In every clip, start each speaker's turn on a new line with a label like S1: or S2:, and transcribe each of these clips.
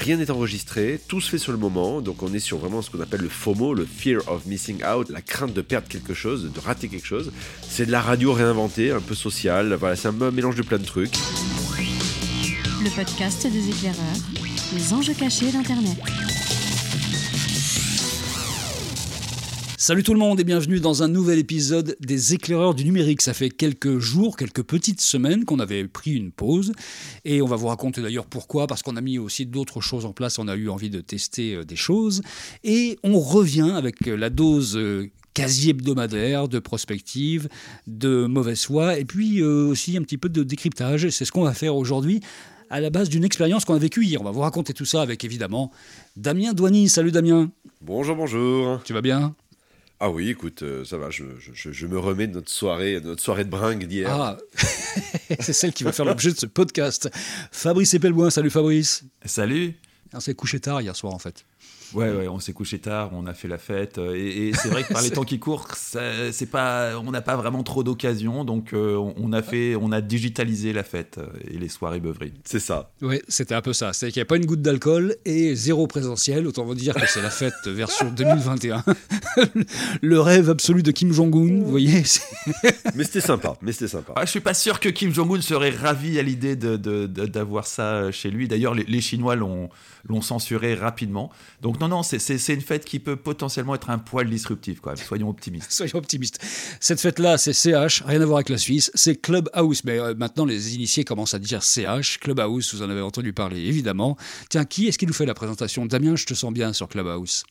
S1: rien n'est enregistré, tout se fait sur le moment, donc on est sur vraiment ce qu'on appelle le FOMO, le Fear of Missing Out, la crainte de perdre quelque chose, de rater quelque chose. C'est de la radio réinventée, un peu sociale, voilà, c'est un mélange de plein de trucs.
S2: Le podcast des éclaireurs, les enjeux cachés d'Internet.
S3: Salut tout le monde et bienvenue dans un nouvel épisode des éclaireurs du numérique. Ça fait quelques jours, quelques petites semaines qu'on avait pris une pause et on va vous raconter d'ailleurs pourquoi, parce qu'on a mis aussi d'autres choses en place, on a eu envie de tester euh, des choses et on revient avec la dose euh, quasi hebdomadaire de prospective, de mauvaise foi et puis euh, aussi un petit peu de décryptage. C'est ce qu'on va faire aujourd'hui à la base d'une expérience qu'on a vécue hier. On va vous raconter tout ça avec évidemment Damien Douany. Salut Damien.
S1: Bonjour, bonjour.
S3: Tu vas bien?
S1: Ah oui, écoute, euh, ça va, je, je, je, me remets de notre soirée, de notre soirée de bringue d'hier.
S3: Ah, c'est celle qui va faire l'objet de ce podcast. Fabrice Epelboin, salut Fabrice.
S4: Salut.
S3: On s'est couché tard hier soir en fait.
S4: Ouais, ouais, on s'est couché tard, on a fait la fête. Euh, et, c'est vrai que par les temps qui courent, c'est pas, on n'a pas vraiment trop d'occasions. Donc, euh, on a fait, on a digitalisé la fête euh, et les soirées beuveries.
S1: C'est ça.
S3: Oui, c'était un peu ça. C'est qu'il n'y a pas une goutte d'alcool et zéro présentiel. Autant vous dire que c'est la fête version 2021. Le rêve absolu de Kim Jong-un, vous voyez.
S1: mais c'était sympa. Mais c'était sympa.
S4: Ah, je suis pas sûr que Kim Jong-un serait ravi à l'idée d'avoir de, ça chez lui. D'ailleurs, les, les Chinois l'ont l'ont censuré rapidement. Donc non, non, c'est une fête qui peut potentiellement être un poil disruptif. Quoi. Soyons optimistes.
S3: Soyons optimistes. Cette fête-là, c'est CH, rien à voir avec la Suisse. C'est Clubhouse. Mais euh, maintenant, les initiés commencent à dire CH. Clubhouse, vous en avez entendu parler, évidemment. Tiens, qui est-ce qui nous fait la présentation? Damien, je te sens bien sur Clubhouse.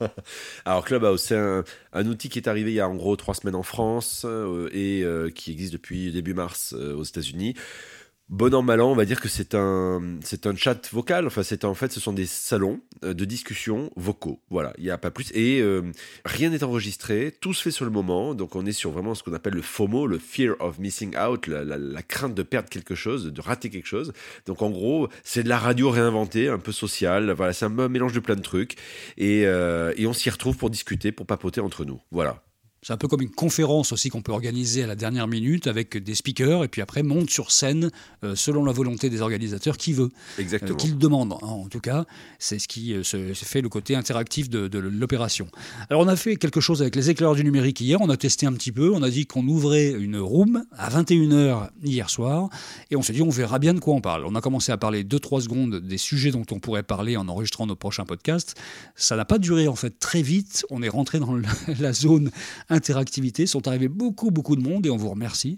S1: Alors Clubhouse, c'est un, outil qui est arrivé il y a en gros trois semaines en France euh, et euh, qui existe depuis début mars aux États-Unis bon an mal an, on va dire que c'est un c'est un chat vocal. Enfin, c'est en fait, ce sont des salons euh, de discussion vocaux. Voilà, il n'y a pas plus. Et euh, rien n'est enregistré, tout se fait sur le moment. Donc, on est sur vraiment ce qu'on appelle le FOMO, le fear of missing out, la, crainte de perdre quelque chose, de rater quelque chose. Donc, en gros, c'est de la radio réinventée, un peu sociale. Voilà, c'est un mélange de plein de trucs. Et, euh, et on s'y retrouve pour discuter, pour papoter entre nous. Voilà.
S3: C'est un peu comme une conférence aussi qu'on peut organiser à la dernière minute avec des speakers et puis après monte sur scène euh, selon la volonté des organisateurs qui veut.
S1: Exactement.
S3: Euh, qui le demande. Hein, en tout cas, c'est ce qui euh, se fait le côté interactif de, de l'opération. Alors on a fait quelque chose avec les éclaireurs du numérique hier, on a testé un petit peu, on a dit qu'on ouvrait une room à 21h hier soir et on s'est dit on verra bien de quoi on parle. On a commencé à parler 2-3 secondes des sujets dont on pourrait parler en enregistrant nos prochains podcasts. Ça n'a pas duré en fait très vite, on est rentré dans la zone interactivité. Sont arrivés beaucoup, beaucoup de monde et on vous remercie.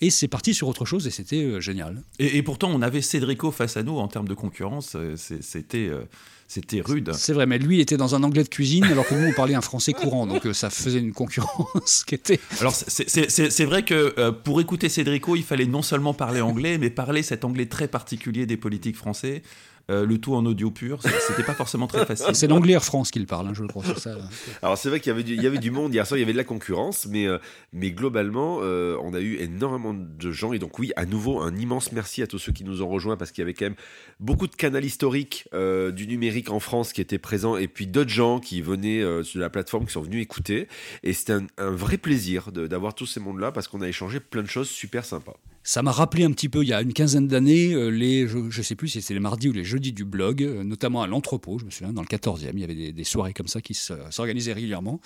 S3: Et c'est parti sur autre chose et c'était euh, génial.
S4: Et, pourtant, on avait Cédrico face à nous en termes de concurrence. Euh, c'était. Euh, c'était rude.
S3: C'est vrai, mais lui était dans un anglais de cuisine alors que nous on parlait un français courant, donc ça faisait une concurrence qui était.
S4: Alors c'est vrai que pour écouter Cédrico, il fallait non seulement parler anglais, mais parler cet anglais très particulier des politiques français. Euh, le tout en audio pur, c'était pas forcément très facile.
S3: C'est l'anglais Air France qu'il parle, hein, je crois. Ça,
S1: Alors c'est vrai qu'il y avait, du, y avait du monde hier soir, il y avait de la concurrence, mais, euh, mais globalement, euh, on a eu énormément de gens. Et donc oui, à nouveau, un immense merci à tous ceux qui nous ont rejoints, parce qu'il y avait quand même beaucoup de canaux historiques du numérique en France qui étaient présents, et puis d'autres gens qui venaient sur la plateforme, qui sont venus écouter. Et c'était un, un vrai plaisir d'avoir tous ces mondes-là, parce qu'on a échangé plein de choses super sympas.
S3: Ça m'a rappelé un petit peu, il y a une quinzaine d'années, euh, les, je ne sais plus si c'était les mardis ou les jeudis du blog, euh, notamment à l'entrepôt, je me souviens, dans le 14e, il y avait des, soirées comme ça qui s'organisaient régulièrement.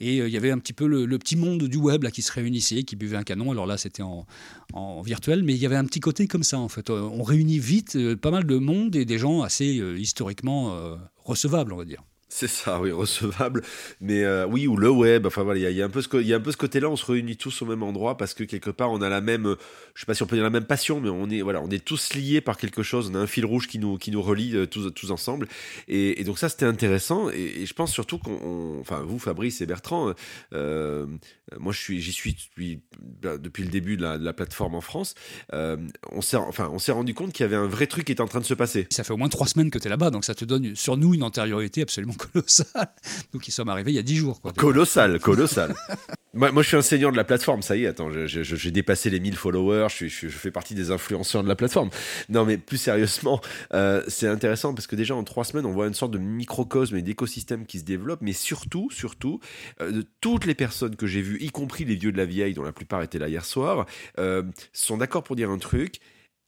S3: Et euh, il y avait un petit peu le, petit monde du web là, qui se réunissait, qui buvait un canon. Alors là, c'était en, en, virtuel, mais il y avait un petit côté comme ça, en fait. On réunit vite pas mal de monde et des gens assez historiquement recevables, on va dire.
S1: C'est ça, oui, recevable. Mais euh, oui, ou le web. Enfin voilà, il y, a un peu ce, côté-là. On se réunit tous au même endroit parce que quelque part, on a la même. Je sais pas si on peut dire la même passion, mais on est voilà, on est tous liés par quelque chose. On a un fil rouge qui nous qui nous relie euh, tous tous ensemble. Et, donc ça, c'était intéressant. Et, je pense surtout qu'on, enfin vous, Fabrice et Bertrand, euh, moi je suis, j'y suis depuis, bah, depuis le début de la, plateforme en France. on s'est enfin on s'est rendu compte qu'il y avait un vrai truc qui était en train de se passer.
S3: Ça fait au moins trois semaines que tu es là-bas, donc ça te donne sur nous une antériorité absolument colossal. Nous qui sommes arrivés il y a 10 jours.
S1: Colossal, colossal. moi, je suis un seigneur de la plateforme, ça y est, attends, j'ai dépassé les 1000 followers, je, fais partie des influenceurs de la plateforme. Non, mais plus sérieusement, euh, c'est intéressant parce que déjà en trois semaines, on voit une sorte de microcosme et d'écosystème qui se développe, mais surtout, surtout, euh, toutes les personnes que j'ai vues, y compris les vieux de la vieille, dont la plupart étaient là hier soir, euh, sont d'accord pour dire un truc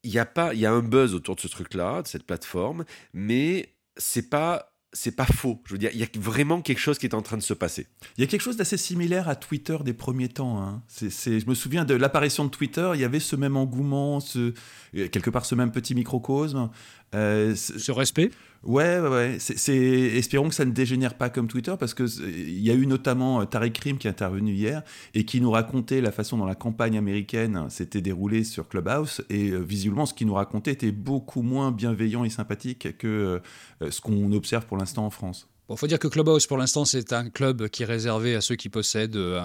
S1: il y a y a un buzz autour de ce truc-là, de cette plateforme, mais c'est pas c'est pas faux. Je veux dire, il y a vraiment quelque chose qui est en train de se passer.
S4: Il y a quelque chose d'assez similaire à Twitter des premiers temps. Hein. Je me souviens de l'apparition de Twitter, il y avait ce même engouement, ce, quelque part ce même petit microcosme.
S3: Euh, ce respect?
S4: Ouais, ouais, ouais. Espérons que ça ne dégénère pas comme Twitter, parce qu'il y a eu notamment euh, Tariq Krim qui est intervenu hier et qui nous racontait la façon dont la campagne américaine s'était déroulée sur Clubhouse. Et euh, visuellement, ce qu'il nous racontait était beaucoup moins bienveillant et sympathique que ce qu'on observe pour l'instant en France.
S3: Il faut dire que Clubhouse, pour l'instant, c'est un club qui est réservé à ceux qui possèdent euh,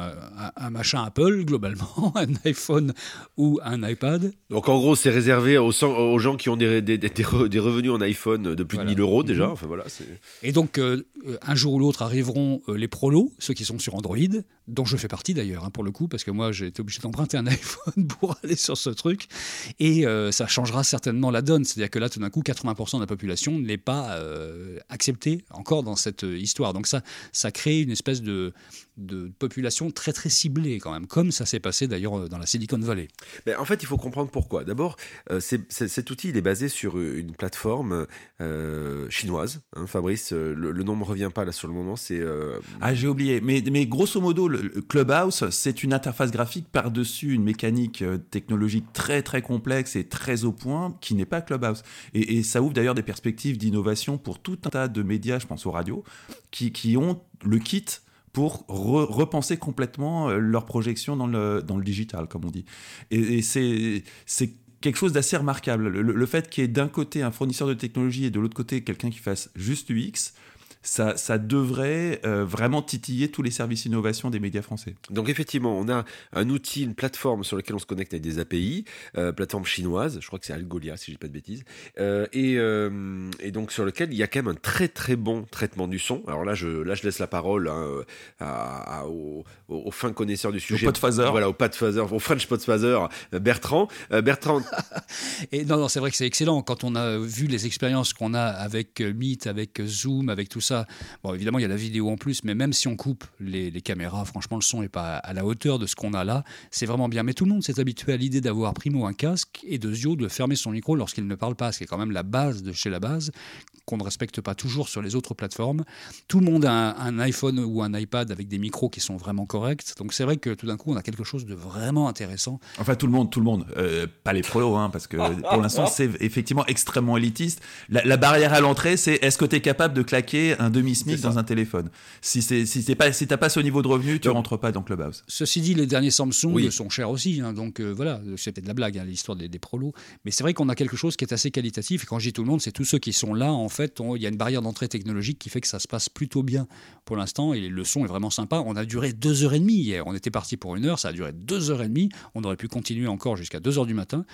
S3: un, machin Apple, globalement, un iPhone ou un iPad.
S1: Donc en gros, c'est réservé aux, aux, gens qui ont des, des, des, revenus en iPhone de plus de 1000 euros déjà. Mhm. Enfin, voilà,
S3: Et donc, euh, un jour ou l'autre arriveront euh, les prolos, ceux qui sont sur Android, dont je fais partie d'ailleurs, hein, pour le coup, parce que moi, j'ai été obligé d'emprunter un iPhone pour aller sur ce truc. Et ça changera certainement la donne. C'est-à-dire que là, tout d'un coup, 80% de la population n'est pas acceptée encore dans cette euh, histoire. Donc ça, ça crée une espèce de, de population très très ciblée quand même, comme ça s'est passé d'ailleurs euh, dans la Silicon Valley.
S1: Mais en fait, il faut comprendre pourquoi. D'abord, euh, cet outil il est basé sur une plateforme chinoise. Hein, Fabrice, le, nom ne me revient pas là sur le moment. C'est
S4: ah j'ai oublié. Mais, mais grosso modo, le Clubhouse, c'est une interface graphique par dessus une mécanique technologique très très complexe et très au point qui n'est pas Clubhouse. Et, et ça ouvre d'ailleurs des perspectives d'innovation pour tout un tas de médias, je pense aux radios, qui, ont le kit pour repenser complètement euh, leur projection dans le, dans le digital, comme on dit. Et, c'est quelque chose d'assez remarquable. Le, le fait qu'il y ait d'un côté un fournisseur de technologie et de l'autre côté quelqu'un qui fasse juste UX, ça, devrait euh, vraiment titiller tous les services innovation des médias français.
S1: Donc effectivement, on a un outil, une plateforme sur laquelle on se connecte avec des API, euh, plateforme chinoise, je crois que c'est Algolia si je dis pas de bêtises, euh, et, donc sur lequel il y a quand même un très très bon traitement du son. Alors là, je, là, je laisse la parole hein, à, aux, fins connaisseurs du sujet.
S4: Au podphaser.
S1: Voilà, au au French podphaser, Bertrand. Bertrand.
S3: et non, non, c'est vrai que c'est excellent quand on a vu les expériences qu'on a avec Meet, avec Zoom, avec tout ça Bon, évidemment, il y a la vidéo en plus, mais même si on coupe les, caméras, franchement, le son n'est pas à la hauteur de ce qu'on a là. C'est vraiment bien. Mais tout le monde s'est habitué à l'idée d'avoir primo un casque et de Zio de fermer son micro lorsqu'il ne parle pas, ce qui est quand même la base de chez la base, qu'on ne respecte pas toujours sur les autres plateformes. Tout le monde a un, iPhone ou un iPad avec des micros qui sont vraiment corrects. Donc c'est vrai que tout d'un coup, on a quelque chose de vraiment intéressant.
S4: Enfin, tout le monde, tout le monde. Euh, pas les pros, hein, parce que pour l'instant, c'est effectivement extrêmement élitiste. La, la barrière à l'entrée, c'est est-ce que tu es capable de claquer un demi-SMIC dans un téléphone. Si c'est si c'est pas si t'as pas ce niveau de revenu, tu rentres pas dans Clubhouse.
S3: Ceci dit, les derniers Samsung sont chers aussi, hein, donc euh, voilà, c'est peut-être de la blague hein, l'histoire des, des, prolos, mais c'est vrai qu'on a quelque chose qui est assez qualitatif. Et quand je dis tout le monde, c'est tous ceux qui sont là. En fait, il y a une barrière d'entrée technologique qui fait que ça se passe plutôt bien pour l'instant et le son est vraiment sympa. On a duré deux heures et demie hier. On était parti pour une heure, ça a duré deux heures et demie. On aurait pu continuer encore jusqu'à deux heures du matin.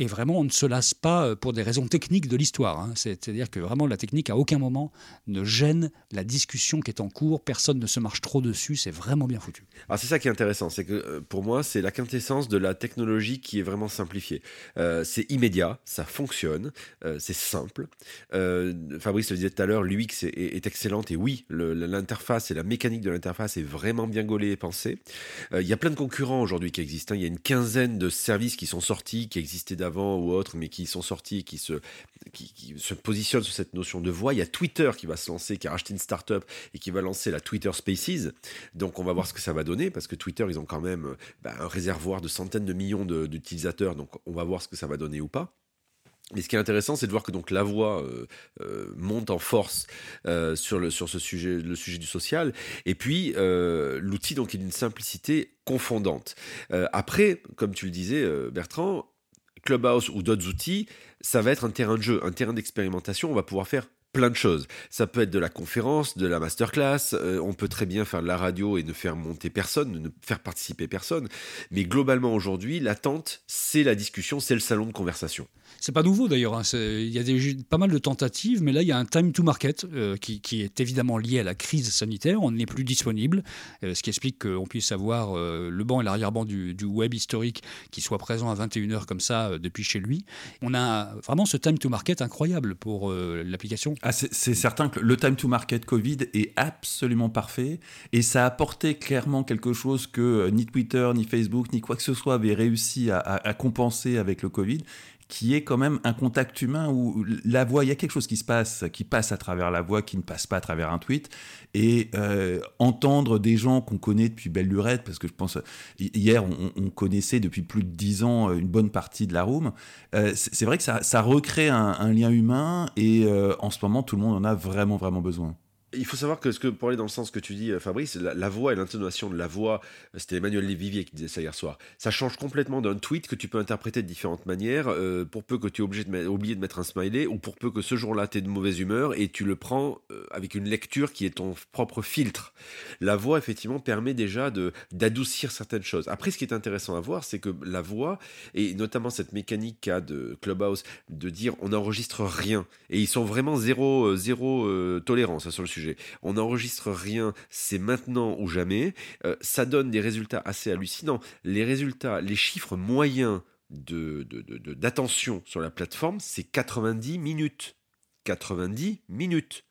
S3: Et vraiment, on ne se lasse pas euh, pour des raisons techniques de l'histoire. Hein. C'est-à-dire que vraiment, la technique, à aucun moment, ne gêne la discussion qui est en cours. Personne ne se marche trop dessus. C'est vraiment bien foutu.
S1: Alors, c'est ça qui est intéressant. C'est que euh, pour moi, c'est la quintessence de la technologie qui est vraiment simplifiée. Euh, c'est immédiat, ça fonctionne, c'est simple. Fabrice le disait tout à l'heure, l'UX est, est, excellente. Et oui, l'interface et la mécanique de l'interface est vraiment bien gaulée et pensée. Il y a plein de concurrents aujourd'hui qui existent. Hein. Il y a une quinzaine de services qui sont sortis, qui existaient d'avant ou autres, mais qui sont sortis qui se, qui, se positionnent sur cette notion de voix. Il y a Twitter qui va se lancer, qui a racheté une startup et qui va lancer la Twitter Spaces. Donc on va voir ce que ça va donner, parce que Twitter, ils ont quand même bah, un réservoir de centaines de millions d'utilisateurs, donc on va voir ce que ça va donner ou pas. Mais ce qui est intéressant, c'est de voir que donc la voix euh, euh, monte en force euh, sur, le, sur ce sujet, le sujet du social, et puis l'outil donc est d'une simplicité confondante. après, comme tu le disais, Bertrand, Clubhouse ou d'autres outils, ça va être un terrain de jeu, un terrain d'expérimentation. On va pouvoir faire plein de choses. Ça peut être de la conférence, de la masterclass, euh, on peut très bien faire de la radio et ne faire monter personne, ne faire participer personne. Mais globalement aujourd'hui, l'attente, c'est la discussion, c'est le salon de conversation.
S3: C'est pas nouveau d'ailleurs. Hein. Il y a des, pas mal de tentatives, mais là, il y a un time to market euh, qui, est évidemment lié à la crise sanitaire. On n'est plus disponible, euh, ce qui explique qu'on puisse avoir le banc et l'arrière-banc du, web historique qui soit présent à 21h comme ça depuis chez lui. On a vraiment ce time to market incroyable pour l'application.
S4: Ah, c'est certain que le time to market Covid est absolument parfait et ça a apporté clairement quelque chose que ni Twitter, ni Facebook, ni quoi que ce soit avait réussi à compenser avec le Covid qui est quand même un contact humain où la voix, il y a quelque chose qui se passe, qui passe à travers la voix, qui ne passe pas à travers un tweet. Et euh, entendre des gens qu'on connaît depuis belle lurette, parce que je pense, hier, on, connaissait depuis plus de dix ans une bonne partie de la room, euh, c'est vrai que ça, recrée un, lien humain et en ce moment, tout le monde en a vraiment, vraiment besoin.
S1: Il faut savoir que, ce que pour aller dans le sens que tu dis, euh, Fabrice, la, voix et l'intonation de la voix, euh, c'était Emmanuel Lévivier qui disait ça hier soir, ça change complètement d'un tweet que tu peux interpréter de différentes manières, euh, pour peu que tu aies obligé de, mettre un smiley, ou pour peu que ce jour-là tu es de mauvaise humeur et tu le prends avec une lecture qui est ton propre filtre. La voix, effectivement, permet déjà d'adoucir certaines choses. Après, ce qui est intéressant à voir, c'est que la voix, et notamment cette mécanique qu'a de Clubhouse, de dire on n'enregistre rien, et ils sont vraiment zéro, zéro tolérance hein, sur le sujet on n'enregistre rien, c'est maintenant ou jamais. Euh, ça donne des résultats assez hallucinants. Les résultats, les chiffres moyens d'attention sur la plateforme, c'est 90 minutes. 90 minutes.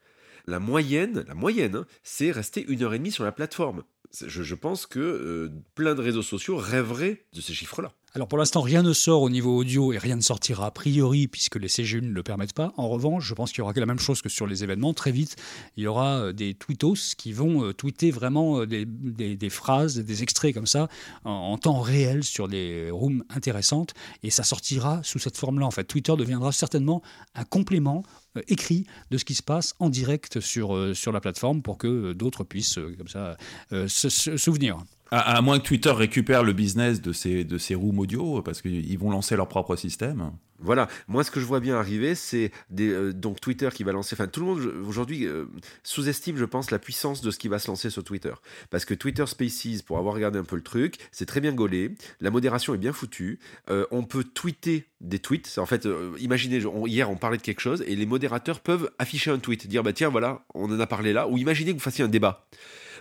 S1: La moyenne, la moyenne, hein, c'est rester une heure et demie sur la plateforme. Je, pense que euh, plein de réseaux sociaux rêveraient de ces chiffres-là.
S3: Alors pour l'instant, rien ne sort au niveau audio et rien ne sortira a priori puisque les CGU ne le permettent pas. En revanche, je pense qu'il y aura la même chose que sur les événements. Très vite, il y aura euh, des tweetos qui vont euh, tweeter vraiment euh, des, phrases, des extraits comme ça en, temps réel sur des rooms intéressantes et ça sortira sous cette forme-là. En fait, Twitter deviendra certainement un complément écrit de ce qui se passe en direct sur, sur la plateforme pour que d'autres puissent comme ça se souvenir.
S4: À, moins que Twitter récupère le business de ces, de ces audio, parce qu'ils vont lancer leur propre système.
S1: Voilà, moi ce que je vois bien arriver, c'est euh, donc Twitter qui va lancer. Enfin, tout le monde aujourd'hui euh, sous-estime, je pense, la puissance de ce qui va se lancer sur Twitter. Parce que Twitter Spaces, pour avoir regardé un peu le truc, c'est très bien gaulé, la modération est bien foutue, euh, on peut tweeter des tweets. En fait, imaginez, hier on parlait de quelque chose et les modérateurs peuvent afficher un tweet, dire bah tiens, voilà, on en a parlé là, ou imaginez que vous fassiez un débat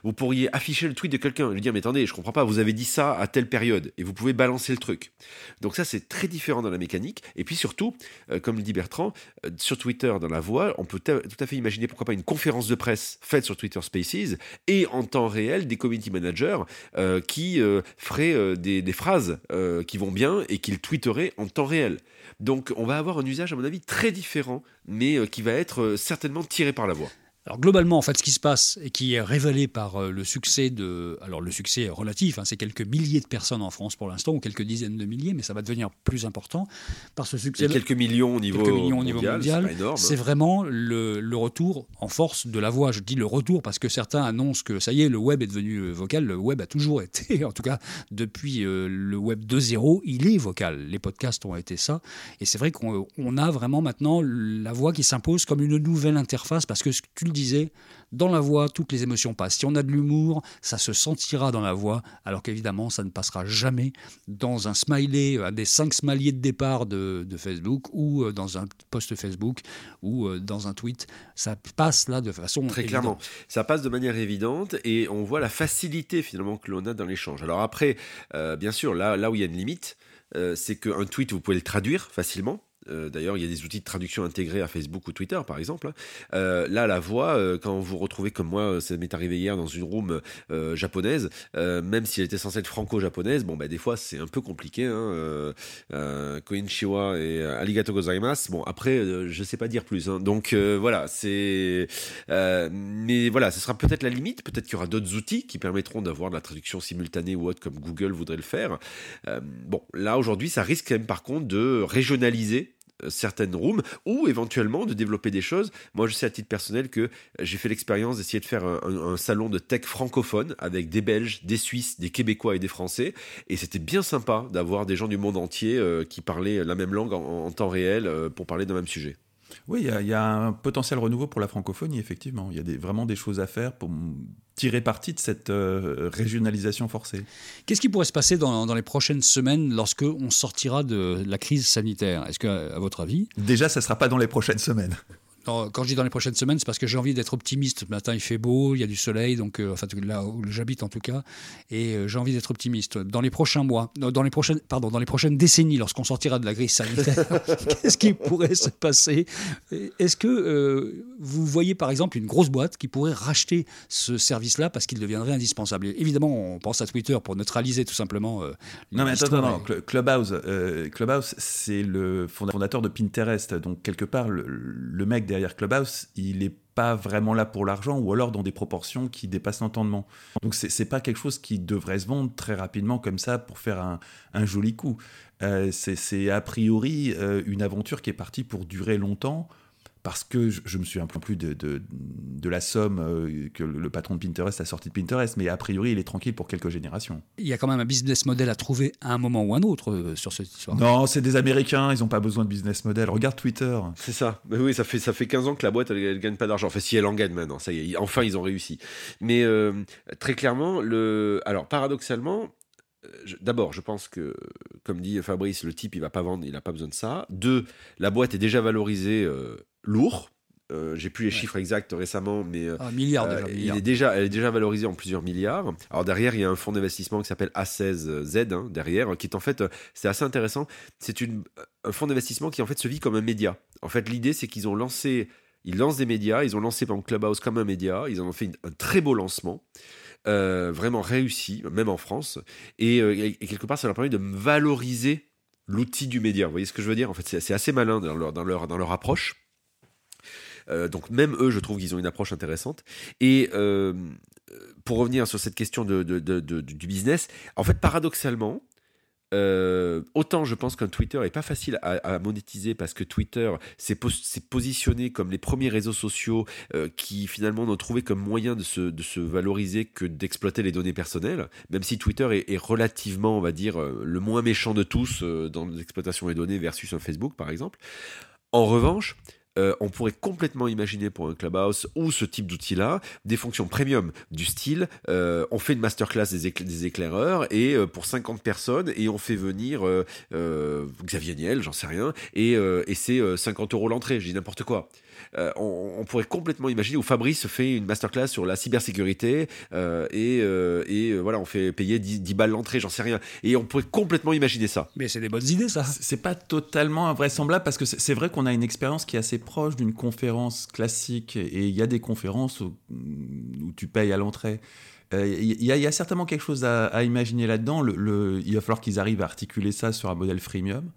S1: vous pourriez afficher le tweet de quelqu'un et lui dire mais attendez, je comprends pas, vous avez dit ça à telle période et vous pouvez balancer le truc. Donc ça c'est très différent dans la mécanique et puis surtout, euh, comme le dit Bertrand, euh, sur Twitter dans la voix, on peut tout à fait imaginer pourquoi pas une conférence de presse faite sur Twitter Spaces et en temps réel des community managers euh, qui feraient des, des, phrases qui vont bien et qu'ils tweeteraient en temps réel. Donc on va avoir un usage à mon avis très différent mais qui va être certainement tiré par la voix.
S3: Alors globalement, en fait, ce qui se passe et qui est révélé par euh, le succès de, alors le succès relatif, hein, c'est quelques milliers de personnes en France pour l'instant ou quelques dizaines de milliers, mais ça va devenir plus important par ce succès.
S1: Et quelques millions au niveau, mondial,
S3: c'est vraiment le, retour en force de la voix. Je dis le retour parce que certains annoncent que ça y est, le web est devenu euh, vocal. Le web a toujours été, en tout cas depuis euh, le web 2.0, il est vocal. Les podcasts ont été ça, et c'est vrai qu'on a vraiment maintenant la voix qui s'impose comme une nouvelle interface parce que tu le dans la voix, toutes les émotions passent. Si on a de l'humour, ça se sentira dans la voix, alors qu'évidemment, ça ne passera jamais dans un smiley, un des cinq smileys de départ de, Facebook, ou euh, dans un post Facebook, ou euh, dans un tweet. Ça passe là de façon
S1: très clairement. Ça passe de manière évidente et on voit la facilité finalement que l'on a dans l'échange. Alors après, euh, bien sûr, là, là où il y a une limite, c'est qu'un tweet, vous pouvez le traduire facilement. Euh, d'ailleurs, il y a des outils de traduction intégrés à Facebook ou Twitter, par exemple. Hein. Euh, là, la voix, euh, quand vous retrouvez comme moi, ça m'est arrivé hier dans une room japonaise, même si elle était censée être franco-japonaise, bon, bah, des fois, c'est un peu compliqué. Hein, Koinshiwa et Arigato gozaimasu. Bon, après, je sais pas dire plus. Hein. Donc, voilà, c'est. mais voilà, ce sera peut-être la limite. Peut-être qu'il y aura d'autres outils qui permettront d'avoir de la traduction simultanée ou autre, comme Google voudrait le faire. bon, là, aujourd'hui, ça risque quand même, par contre, de régionaliser certaines rooms ou éventuellement de développer des choses. Moi, je sais à titre personnel que j'ai fait l'expérience d'essayer de faire un, salon de tech francophone avec des Belges, des Suisses, des Québécois et des Français. Et c'était bien sympa d'avoir des gens du monde entier euh, qui parlaient la même langue en, temps réel euh, pour parler d'un même sujet.
S4: Oui, il y, a un potentiel renouveau pour la francophonie, effectivement. Il y a vraiment des choses à faire pour tirer parti de cette euh, régionalisation forcée?
S3: Qu'est-ce qui pourrait se passer dans, dans les prochaines semaines lorsque on sortira de la crise sanitaire? Est-ce que, à votre avis?
S4: Déjà, ça ne sera pas dans les prochaines semaines.
S3: Non, quand je dis dans les prochaines semaines, c'est parce que j'ai envie d'être optimiste. Ce matin, il fait beau, il y a du soleil, donc euh, enfin là où j'habite en tout cas, et euh, j'ai envie d'être optimiste. Dans les prochains mois, non, dans les prochaines, pardon, dans les prochaines décennies, lorsqu'on sortira de la crise sanitaire, qu'est-ce qui pourrait se passer? Est-ce que euh, vous voyez par exemple une grosse boîte qui pourrait racheter ce service-là parce qu'il deviendrait indispensable? Évidemment, on pense à Twitter pour neutraliser tout simplement.
S4: Non, mais attends, non, Cl- Clubhouse, Clubhouse c'est le fondateur de Pinterest. Donc, quelque part, le, le mec derrière Clubhouse, il n'est pas vraiment là pour l'argent ou alors dans des proportions qui dépassent l'entendement. Donc, c'est pas quelque chose qui devrait se vendre très rapidement comme ça pour faire un, joli coup. Euh, c'est- c'est a priori euh, une aventure qui est partie pour durer longtemps. Parce que je, je me souviens plus de, de, de la somme euh, que le, le patron de Pinterest a sorti de Pinterest, mais a priori, il est tranquille pour quelques générations.
S3: Il y a quand même un business model à trouver à un moment ou un autre euh, sur cette histoire.
S4: Non, c'est des Américains, ils n'ont pas besoin de business model. Regarde Twitter.
S1: C'est ça. Mais oui, ça fait, ça fait 15 ans que la boîte, elle, elle gagne pas d'argent. Enfin, si elle en gagne maintenant, ça y est, enfin, ils ont réussi. Mais euh, très clairement, le... alors paradoxalement, d'abord, je pense que, comme dit Fabrice, le type, il va pas vendre, il n'a pas besoin de ça. Deux, la boîte est déjà valorisée euh, lourd. Euh, J'ai plus les chiffres exacts récemment, mais euh,
S3: Un milliard
S1: euh,
S3: déjà.
S1: il
S3: milliard.
S1: est déjà, elle est déjà valorisée en plusieurs milliards. Alors derrière, il y a un fonds d'investissement qui s'appelle A16Z hein, derrière, qui est en fait, c'est assez intéressant. C'est une, un fonds d'investissement qui en fait se vit comme un média. En fait, l'idée c'est qu'ils ont lancé, ils lancent des médias. Ils ont lancé par exemple Clubhouse comme un média. Ils en ont fait une- un très beau lancement. euh, vraiment réussi, même en France, et, et- quelque part, ça leur permet de valoriser l'outil du média. Vous voyez ce que je veux dire? En fait, c'est c'est assez malin dans leur, dans leur, dans leur approche. Euh, donc même eux, je trouve qu'ils ont une approche intéressante. Et euh, pour revenir sur cette question de, du business, en fait, paradoxalement, euh, autant je pense qu'un Twitter est pas facile à, monétiser parce que Twitter s'est pos- s'est positionné comme les premiers réseaux sociaux qui finalement n'ont trouvé comme moyen de se, de se valoriser que d'exploiter les données personnelles, même si Twitter est, relativement, on va dire, le moins méchant de tous dans l'exploitation des données versus un Facebook par exemple. En revanche, euh, on pourrait complètement imaginer pour un Clubhouse ou ce type d'outil-là des fonctions premium du style euh, on fait une masterclass des, écla- des éclaireurs et euh, pour 50 personnes et on fait venir Xavier Niel, j'en sais rien, et, et c'est euh, 50 euros l'entrée, je dis n'importe quoi. Euh, on, on pourrait complètement imaginer où Fabrice fait une masterclass sur la cybersécurité euh, et, euh, et euh, voilà on fait payer 10, 10 balles l'entrée, j'en sais rien. Et on pourrait complètement imaginer ça.
S3: Mais c'est des bonnes idées, ça.
S4: C'est pas totalement invraisemblable parce que c'est vrai qu'on a une expérience qui est assez proche d'une conférence classique et il y a des conférences où, où tu payes à l'entrée. Euh, Il y, a- il y a certainement quelque chose à, à imaginer là-dedans. Le, le- il va falloir qu'ils arrivent à articuler ça sur un modèle freemium.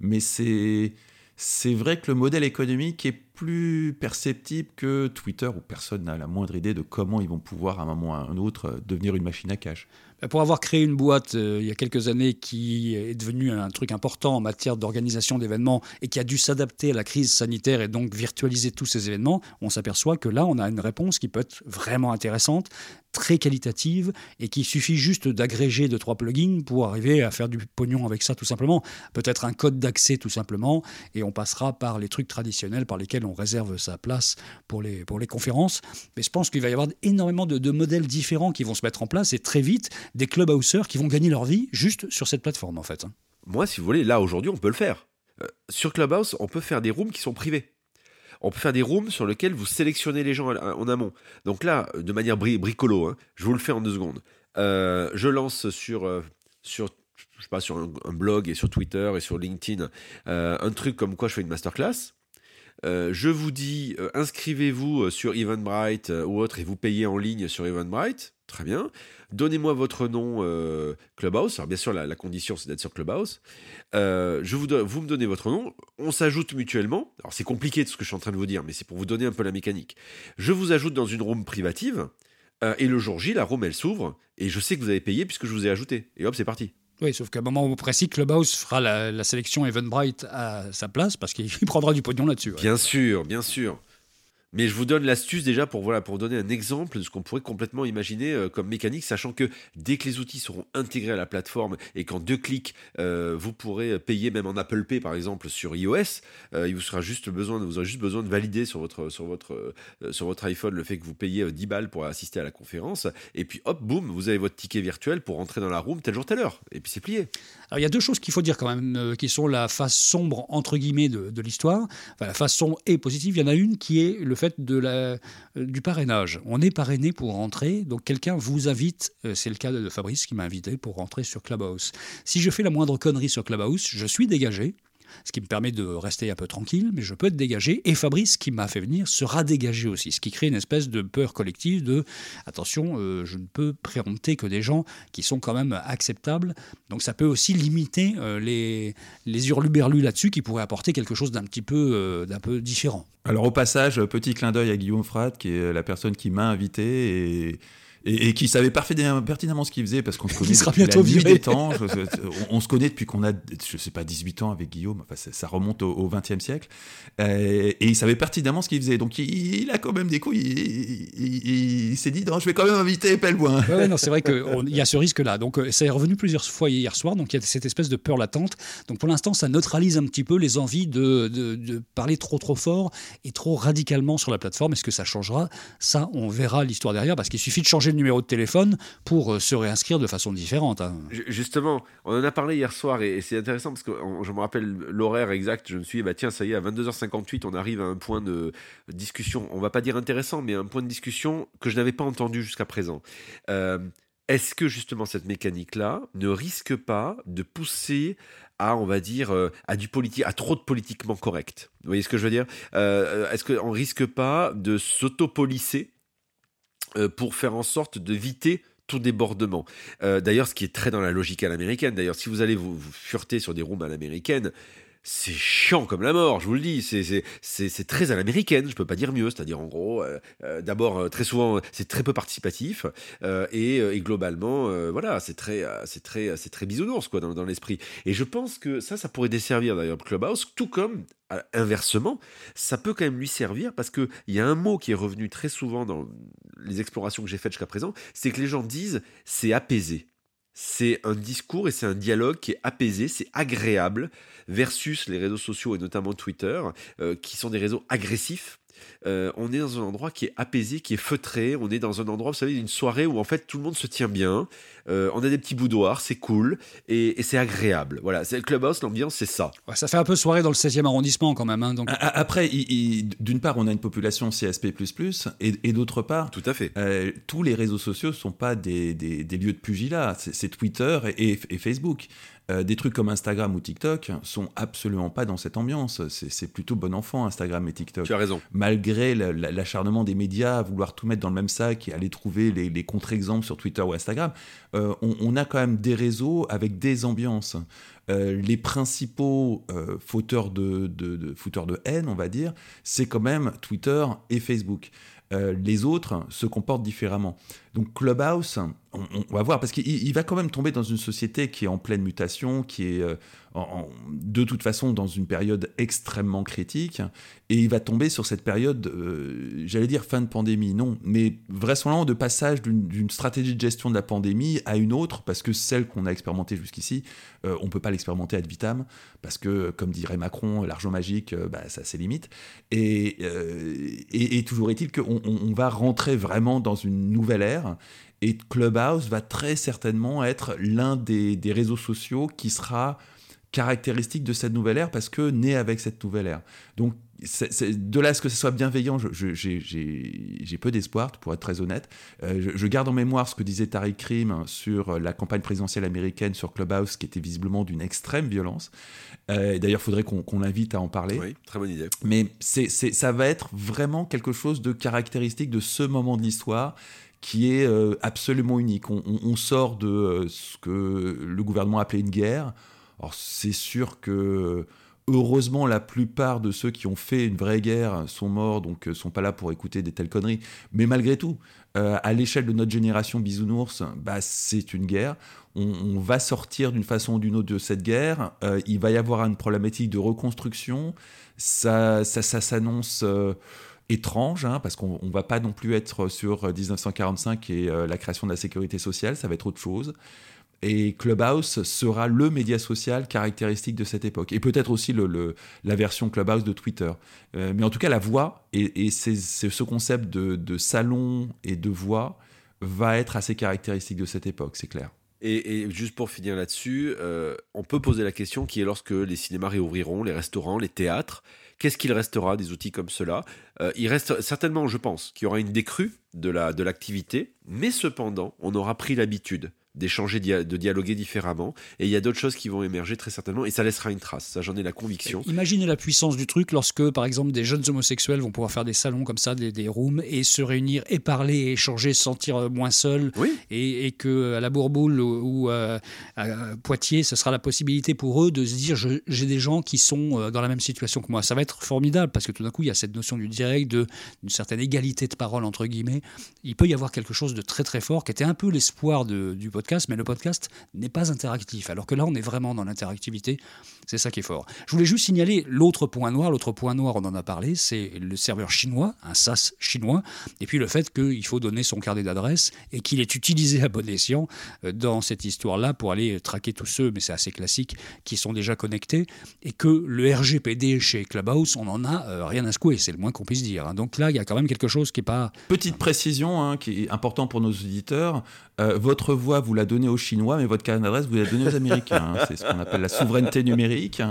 S4: Mais c'est c'est vrai que le modèle économique est plus perceptible que Twitter où personne n'a la moindre idée de comment ils vont pouvoir à un moment ou à un autre euh, devenir une machine à cash.
S3: Bah, Pour avoir créé une boîte euh, il y a quelques années qui est devenue un truc important en matière d'organisation d'événements et qui a dû s'adapter à la crise sanitaire et donc virtualiser tous ces événements, on s'aperçoit que là, on a une réponse qui peut être vraiment intéressante, très qualitative et qu'il suffit juste d'agréger deux, trois plugins pour arriver à faire du pognon avec ça tout simplement. Peut-être un code d'accès tout simplement et on passera par les trucs traditionnels par lesquels on réserve sa place pour les, pour les conférences. Mais je pense qu'il va y avoir énormément de, modèles différents qui vont se mettre en place et très vite des clubhousers qui vont gagner leur vie juste sur cette plateforme en fait.
S1: Moi, si vous voulez, là aujourd'hui, on peut le faire. Euh, sur Clubhouse, on peut faire des rooms qui sont privés. On peut faire des rooms sur lesquels vous sélectionnez les gens en amont. Donc là, de manière bri- bricolo, hein, je vous le fais en deux secondes. Euh, je lance sur, euh, sur, je sais pas, sur un, blog et sur Twitter et sur LinkedIn un truc comme quoi je fais une masterclass. Euh, je vous dis, euh, inscrivez-vous euh, sur Eventbrite ou autre et vous payez en ligne sur Eventbrite. Très bien. Donnez-moi votre nom Clubhouse. Alors bien sûr, la, condition, c'est d'être sur Clubhouse. Je vous, vous me donnez votre nom. On s'ajoute mutuellement. Alors c'est compliqué tout ce que je suis en train de vous dire, mais c'est pour vous donner un peu la mécanique. Je vous ajoute dans une room privative. et le jour J, la room, elle s'ouvre. Et je sais que vous avez payé puisque je vous ai ajouté. Et hop, c'est parti.
S3: Oui, sauf qu'à un moment précis, Clubhouse fera la, sélection Eventbrite à sa place parce qu'il prendra du pognon là-dessus.
S1: Bien sûr, bien sûr. Mais je vous donne l'astuce déjà pour, voilà, pour donner un exemple de ce qu'on pourrait complètement imaginer euh, comme mécanique, sachant que dès que les outils seront intégrés à la plateforme et qu'en deux clics, euh, vous pourrez payer même en Apple Pay par exemple sur iOS, euh, il vous sera juste besoin, vous aurez juste besoin de valider sur votre, sur votre, sur votre iPhone le fait que vous payez euh, 10 balles pour assister à la conférence. Et puis hop, boum, vous avez votre ticket virtuel pour rentrer dans la room tel jour, telle heure. Et puis c'est plié.
S3: Alors il y a deux choses qu'il faut dire quand même, euh, qui sont la face sombre entre guillemets de, l'histoire. La face sombre et positive. Il y en a une qui est le fait euh, du parrainage. On est parrainé pour rentrer, donc quelqu'un vous invite. euh, c'est le cas de Fabrice qui m'a invité pour rentrer sur Clubhouse. Si je fais la moindre connerie sur Clubhouse, je suis dégagé. Ce qui me permet de rester un peu tranquille, mais je peux être dégagé. Et Fabrice, qui m'a fait venir, sera dégagé aussi. Ce qui crée une espèce de peur collective de attention, euh, je ne peux préempter que des gens qui sont quand même acceptables. Donc ça peut aussi limiter euh, les, les hurluberlus là-dessus qui pourraient apporter quelque chose d'un petit peu, euh, d'un peu différent.
S4: Alors au passage, petit clin d'œil à Guillaume Frat, qui est la personne qui m'a invité et, et qui savait parfaitement, pertinemment ce qu'il faisait, parce qu'on se connaît
S3: sera
S4: depuis
S3: bientôt
S4: la nuit des temps. Je- je- on, on se connaît depuis qu'on a, je sais pas, 18 ans avec Guillaume. Enfin, ça, ça remonte au, 20e siècle. Euh, et il savait pertinemment ce qu'il faisait. Donc il, il a quand même des couilles. Il, il- il- il s'est dit, non, je vais quand même inviter Pelleboin.
S3: Ouais, non, c'est vrai qu'il y a ce risque-là. Donc, euh, ça est revenu plusieurs fois hier soir. Donc, il y a cette espèce de peur latente. Donc, pour l'instant, ça neutralise un petit peu les envies de, de- de parler trop, trop fort et trop radicalement sur la plateforme. Est-ce que ça changera? Ça, on verra l'histoire derrière parce qu'il suffit de changer numéro de téléphone pour euh, se réinscrire de façon différente. hein.
S1: Ju- Justement, on en a parlé hier soir et, c'est intéressant parce que je me rappelle l'horaire exact. Je me suis dit, bah tiens, ça y est, à 22h58, on arrive à un point de discussion. On va pas dire intéressant, mais un point de discussion que je n'avais pas entendu jusqu'à présent. Euh, Est-ce que justement cette mécanique-là ne risque pas de pousser à, on va dire, euh, à du politique, à trop de politiquement correct? Vous voyez ce que je veux dire? Est-ce qu'on risque pas de s'autopolicer euh, pour faire en sorte d'éviter tout débordement. Euh, D'ailleurs, ce qui est très dans la logique à l'américaine, d'ailleurs, si vous allez vous, vous fureter sur des rooms à l'américaine, c'est chiant comme la mort, je vous le dis. C'est- très à l'américaine, je peux pas dire mieux. C'est-à-dire, en gros, euh, euh, d'abord, euh, très souvent, c'est très peu participatif. et, et globalement, voilà, c'est très, très, très bisounours, quoi, dans, dans l'esprit. Et je pense que ça, ça pourrait desservir d'ailleurs Clubhouse, tout comme, inversement, ça peut quand même lui servir parce qu'il y a un mot qui est revenu très souvent dans les explorations que j'ai faites jusqu'à présent, c'est que les gens disent c'est apaisé. C'est un discours et c'est un dialogue qui est apaisé, c'est agréable, versus les réseaux sociaux et notamment Twitter, euh, qui sont des réseaux agressifs. Euh, on est dans un endroit qui est apaisé, qui est feutré. On est dans un endroit, vous savez, une soirée où en fait tout le monde se tient bien. Euh, on a des petits boudoirs, c'est cool et, et c'est agréable. Voilà, c'est le clubhouse, l'ambiance, c'est ça.
S3: Ouais, ça fait un peu soirée dans le 16e arrondissement quand même. hein, donc,
S4: Après, d'une part, on a une population CSP++, et, et d'autre part,
S1: Tout à fait.
S4: Euh, tous les réseaux sociaux ne sont pas des, des- des lieux de pugilat, c'est Twitter et Facebook. Euh, des trucs comme Instagram ou TikTok sont absolument pas dans cette ambiance. C'est plutôt bon enfant, Instagram et TikTok.
S1: Tu as raison.
S4: Malgré la- la- l'acharnement des médias à vouloir tout mettre dans le même sac et aller trouver les, les contre-exemples sur Twitter ou Instagram, euh, on, on a quand même des réseaux avec des ambiances. Euh, les principaux fauteurs, de, de- de- fauteurs de haine, on va dire, c'est quand même Twitter et Facebook. Euh, les autres se comportent différemment. Donc Clubhouse, on, va voir, parce qu'il il va quand même tomber dans une société qui est en pleine mutation, qui est euh, de toute façon dans une période extrêmement critique, et il va tomber sur cette période, euh, j'allais dire fin de pandémie, non, mais vraisemblablement de passage d'une stratégie de gestion de la pandémie à une autre, parce que celle qu'on a expérimentée jusqu'ici, euh, on ne peut pas l'expérimenter ad vitam, parce que, comme dirait Macron, l'argent magique, bah, ça a ses limites. Et, et, toujours est-il qu'on on- on va rentrer vraiment dans une nouvelle ère. Et Clubhouse va très certainement être l'un des, des réseaux sociaux qui sera caractéristique de cette nouvelle ère parce que né avec cette nouvelle ère. Donc, de là à ce que ce soit bienveillant, j'ai- peu d'espoir, pour être très honnête. Euh, je, je garde en mémoire ce que disait Tariq Krim sur la campagne présidentielle américaine sur Clubhouse, qui était visiblement d'une extrême violence. Euh, D'ailleurs, il faudrait qu'on l'invite à en parler.
S1: Oui, très bonne idée.
S4: Mais ça va être vraiment quelque chose de caractéristique de ce moment de l'histoire qui est euh, absolument unique. On, sort de euh, ce que le gouvernement appelait une guerre. Alors c'est sûr que heureusement la plupart de ceux qui ont fait une vraie guerre sont morts, donc euh, sont pas là pour écouter des telles conneries. Mais malgré tout, à l'échelle de notre génération bisounours, bah, c'est une guerre. On, va sortir d'une façon ou d'une autre de cette guerre. Il va y avoir une problématique de reconstruction. Ça, ça, s'annonce étrange, hein, parce qu'on ne va pas non plus être sur 1945 et euh, la création de la sécurité sociale, ça va être autre chose. Et Clubhouse sera le média social caractéristique de cette époque. Et peut-être aussi le, la version Clubhouse de Twitter. Euh, mais en tout cas, la voix, et, et ce concept de, de salon et de voix, va être assez caractéristique de cette époque, c'est clair.
S1: Et, juste pour finir là-dessus, euh, on peut poser la question qui est lorsque les cinémas réouvriront, les restaurants, les théâtres, qu'est-ce qu'il restera des outils comme cela? Euh, Il reste certainement, je pense, qu'il y aura une décrue de la de l'activité, mais cependant, on aura pris l'habitude d'échanger, de dialoguer différemment, et il y a d'autres choses qui vont émerger très certainement, et ça laissera une trace. Ça, j'en ai la conviction.
S3: Imaginez la puissance du truc lorsque, par exemple, des jeunes homosexuels vont pouvoir faire des salons comme ça, des, des rooms, et se réunir et parler et échanger, se sentir euh, moins seuls.
S1: Oui.
S3: Et, et que à la Bourboule ou, ou, euh, à Poitiers, ce sera la possibilité pour eux de se dire j'ai des gens qui sont euh, dans la même situation que moi. Ça va être formidable parce que tout d'un coup, il y a cette notion du direct, d'une certaine égalité de parole, entre guillemets. Il peut y avoir quelque chose de très très fort qui était un peu l'espoir du podcast, mais le podcast n'est pas interactif. Alors que là, on est vraiment dans l'interactivité. C'est ça qui est fort. Je voulais juste signaler l'autre point noir. L'autre point noir, on en a parlé, c'est le serveur chinois, un SAS chinois, et puis le fait qu'il faut donner son carnet d'adresse et qu'il est utilisé à bon escient euh, dans cette histoire-là pour aller traquer tous ceux, mais c'est assez classique, qui sont déjà connectés, et que le RGPD chez Clubhouse, on n'en a euh, rien à secouer, c'est le moins qu'on puisse dire. hein. Donc là, il y a quand même quelque chose qui n'est pas...
S4: Petite précision hein, qui est important pour nos auditeurs. Euh, votre voix, vous la donnez aux Chinois, mais votre carnet d'adresse, vous la donnez aux Américains. hein. C'est ce qu'on appelle la souveraineté numérique.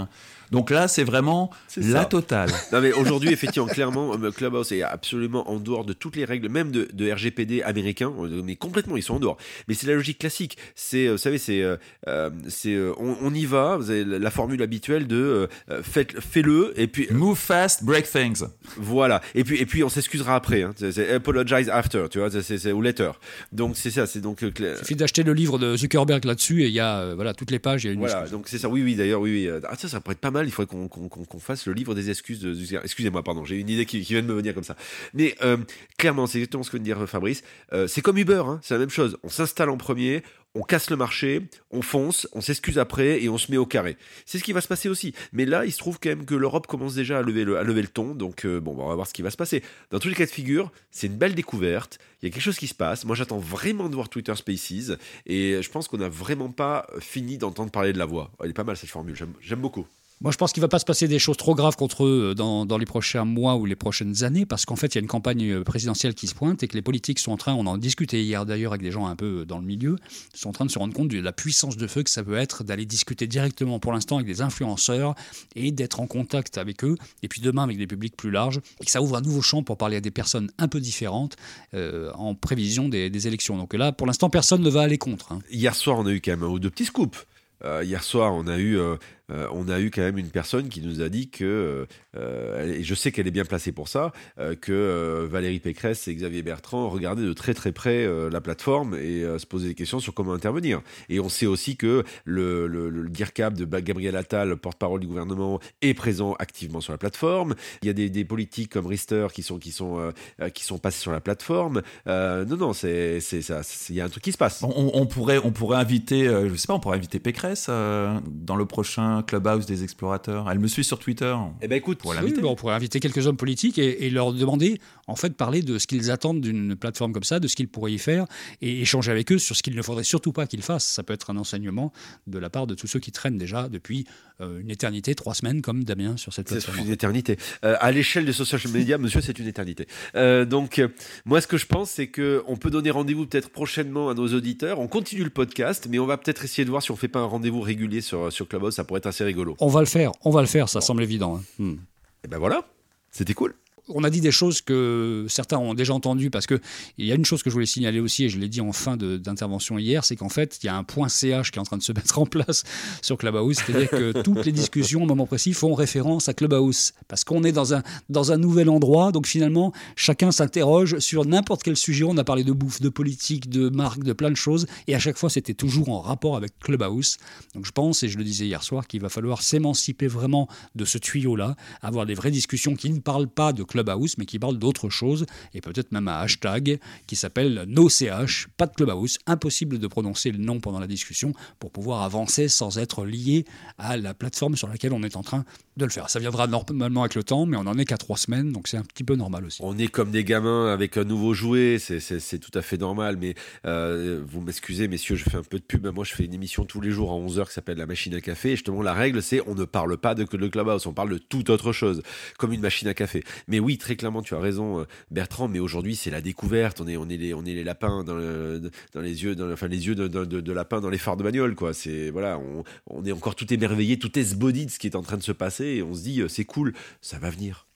S4: Donc là, c'est vraiment la
S1: ça.
S4: totale.
S1: Non mais aujourd'hui effectivement clairement euh, Clubhouse est absolument en dehors de toutes les règles même de, de RGPD américain mais complètement ils sont en dehors mais c'est la logique classique c'est euh, vous savez c'est euh, c'est on, on y va vous avez la formule habituelle de euh, faites fais-le et puis euh,
S4: Move fast, break things.
S1: voilà et puis et puis on s'excusera après hein. c'est, c'est apologize after tu vois c'est, c'est, c'est- ou later donc c'est ça c'est donc euh,
S3: Il suffit d'acheter le livre de Zuckerberg là-dessus et il y a euh, voilà, toutes les pages, il y a une
S1: Voilà, donc c'est ça. Oui, oui, d'ailleurs, oui, oui. Ah, ça, ça pourrait être pas mal. Il faudrait qu'on fasse le livre des excuses de. Excusez-moi, pardon, j'ai une idée qui, vient de me venir comme ça. Mais euh, clairement, c'est exactement ce que vient de dire euh, Fabrice. Euh, c'est comme Uber, hein, c'est la même chose. On s'installe en premier, on casse le marché, on fonce, on s'excuse après et on se met au carré. C'est ce qui va se passer aussi. Mais là, il se trouve quand même que l'Europe commence déjà à lever le, ton. Donc, bon, on va voir ce qui va se passer. Dans tous les cas de figure, c'est une belle découverte. Il y a quelque chose qui se passe. Moi, j'attends vraiment de voir Twitter Spaces. Et je pense qu'on n'a vraiment pas fini d'entendre parler de la voix. Elle est pas mal cette formule. J'aime beaucoup.
S3: Moi, je pense qu'il ne va pas se passer des choses trop graves contre eux euh, dans, les prochains mois ou les prochaines années, parce qu'en fait, il y a une campagne euh, présidentielle qui se pointe et que les politiques sont en train, on en discutait hier d'ailleurs avec des gens un peu dans le milieu, sont en train de se rendre compte de la puissance de feu que ça peut être d'aller discuter directement pour l'instant avec des influenceurs et d'être en contact avec eux, et puis demain avec des publics plus larges, et que ça ouvre un nouveau champ pour parler à des personnes un peu différentes euh, en prévision des, élections. Donc là, pour l'instant, personne ne va aller contre. hein.
S1: Hier soir, on a eu quand même deux petits scoops. Euh, hier soir, on a eu, euh, euh, on a eu quand même une personne qui nous a dit que, euh, et je sais qu'elle est bien placée pour ça, euh, que euh, Valérie Pécresse et Xavier Bertrand regardaient de très très près euh, la plateforme et euh, se posaient des questions sur comment intervenir. Et on sait aussi que le, le, de Gabriel Attal, porte-parole du gouvernement, est présent activement sur la plateforme. Il y a des, politiques comme Rister qui sont, qui sont, euh, euh, qui sont passés sur la plateforme. Euh, non, non, c'est, ça. Il y a un truc qui se passe.
S4: On, on- pourrait, on pourrait inviter, euh, je sais pas, on pourrait inviter Pécresse euh, dans le prochain Clubhouse des explorateurs. Elle me suit sur Twitter.
S1: Eh ben écoute,
S4: Pour
S3: Oui,
S4: l'inviter.
S3: on pourrait inviter quelques hommes politiques et, et leur demander, en fait, parler de ce qu'ils attendent d'une plateforme comme ça, de ce qu'ils pourraient y faire, et échanger avec eux sur ce qu'il ne faudrait surtout pas qu'ils fassent. Ça peut être un enseignement de la part de tous ceux qui traînent déjà depuis euh, une éternité, trois semaines, comme Damien sur cette
S1: C'est
S3: plateforme.
S1: une éternité. Euh, à l'échelle des social media, monsieur, c'est une éternité. Euh, donc, euh, moi, ce que je pense, c'est que on peut donner rendez-vous peut-être prochainement à nos auditeurs. On continue le podcast, mais on va peut-être essayer de voir si on fait pas un rendez-vous régulier sur, sur Clubhouse. Ça pourrait être assez rigolo.
S3: On va le faire, on va le faire, ça semble évident. hein. Hmm.
S1: Et ben voilà, c'était cool.
S3: On a dit des choses que certains ont déjà entendues parce que il y a une chose que je voulais signaler aussi et je l'ai dit en fin d'intervention hier, c'est qu'en fait il y a un point CH qui est en train de se mettre en place sur Clubhouse, c'est-à-dire que toutes les discussions au moment précis font référence à Clubhouse parce qu'on est dans un dans un nouvel endroit, donc finalement chacun s'interroge sur n'importe quel sujet. On a parlé de bouffe, de politique, de marque, de plein de choses et à chaque fois c'était toujours en rapport avec Clubhouse. Donc je pense et je le disais hier soir qu'il va falloir s'émanciper vraiment de ce tuyau-là, avoir des vraies discussions qui ne parlent pas de Clubhouse, mais qui parlent d'autre chose, et peut-être même un hashtag qui s'appelle NoCH, pas de Clubhouse, impossible de prononcer le nom pendant la discussion pour pouvoir avancer sans être lié à la plateforme sur laquelle on est en train de le faire. Ça viendra normalement avec le temps, mais on n'en est qu'à trois semaines, donc c'est un petit peu normal aussi.
S1: On est comme des gamins avec un nouveau jouet, c'est tout à fait normal, mais euh, vous m'excusez, messieurs, je fais un peu de pub. Moi, je fais une émission tous les jours à 11h qui s'appelle La Machine à Café. Et justement, la règle, c'est on ne parle pas de, de Clubhouse, on parle de toute autre chose, comme une machine à café. Mais oui, oui, très clairement, tu as raison, Bertrand. Mais aujourd'hui, c'est la découverte. On est, on est les, on est les lapins dans, dans les yeux, dans, enfin les yeux de, de, de, lapin dans les phares de bagnole, quoi. C'est voilà, on, on, est encore tout émerveillé, tout esbody de ce qui est en train de se passer, et on se dit, c'est cool, ça va venir.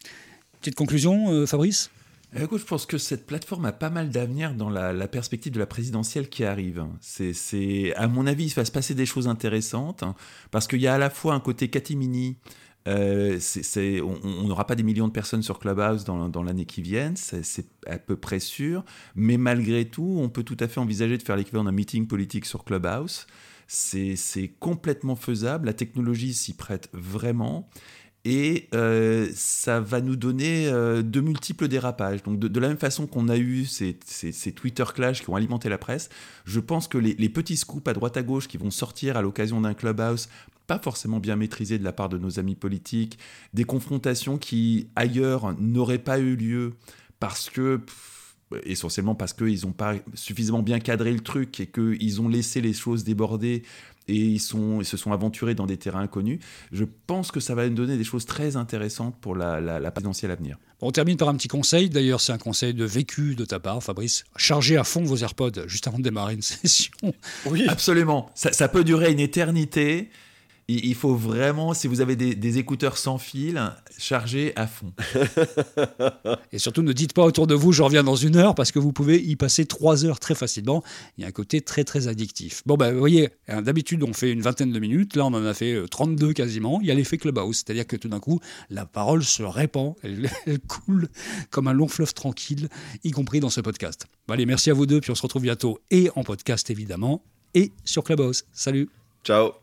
S3: Petite conclusion, Fabrice?
S4: Eh, écoute, je pense que cette plateforme a pas mal d'avenir dans la, perspective de la présidentielle qui arrive. C'est, à mon avis, il va se passer des choses intéressantes hein, parce qu'il y a à la fois un côté catimini. Euh, on n'aura pas des millions de personnes sur Clubhouse dans, l'année qui vient, c'est à peu près sûr, mais malgré tout, on peut tout à fait envisager de faire l'équivalent d'un meeting politique sur Clubhouse. C'est complètement faisable, la technologie s'y prête vraiment. Et euh, ça va nous donner euh, de multiples dérapages. Donc de, la même façon qu'on a eu ces, Twitter clash qui ont alimenté la presse, je pense que les, petits scoops à droite à gauche qui vont sortir à l'occasion d'un clubhouse pas forcément bien maîtrisé de la part de nos amis politiques, des confrontations qui ailleurs n'auraient pas eu lieu parce que essentiellement parce qu'ils n'ont pas suffisamment bien cadré le truc et qu'ils ont laissé les choses déborder et ils, sont, ils se sont aventurés dans des terrains inconnus. Je pense que ça va nous donner des choses très intéressantes pour la, la, présidentielle à venir.
S3: On termine par un petit conseil. D'ailleurs, c'est un conseil de vécu de ta part, Fabrice. Chargez à fond vos AirPods juste avant de démarrer une session.
S4: Oui, absolument. Ça, ça peut durer une éternité il faut vraiment, si vous avez des, écouteurs sans fil, charger à fond.
S3: Et surtout, ne dites pas autour de vous, je reviens dans une heure, parce que vous pouvez y passer trois heures très facilement. Il y a un côté très, très addictif. Bon, ben, vous voyez, hein, d'habitude, on fait une vingtaine de minutes. Là, on en a fait 32 euh, quasiment. Il y a l'effet Clubhouse, c'est-à-dire que tout d'un coup, la parole se répand, elle, coule comme un long fleuve tranquille, y compris dans ce podcast. allez, merci à vous deux, puis on se retrouve bientôt, et en podcast évidemment, et sur Clubhouse. Salut
S1: Ciao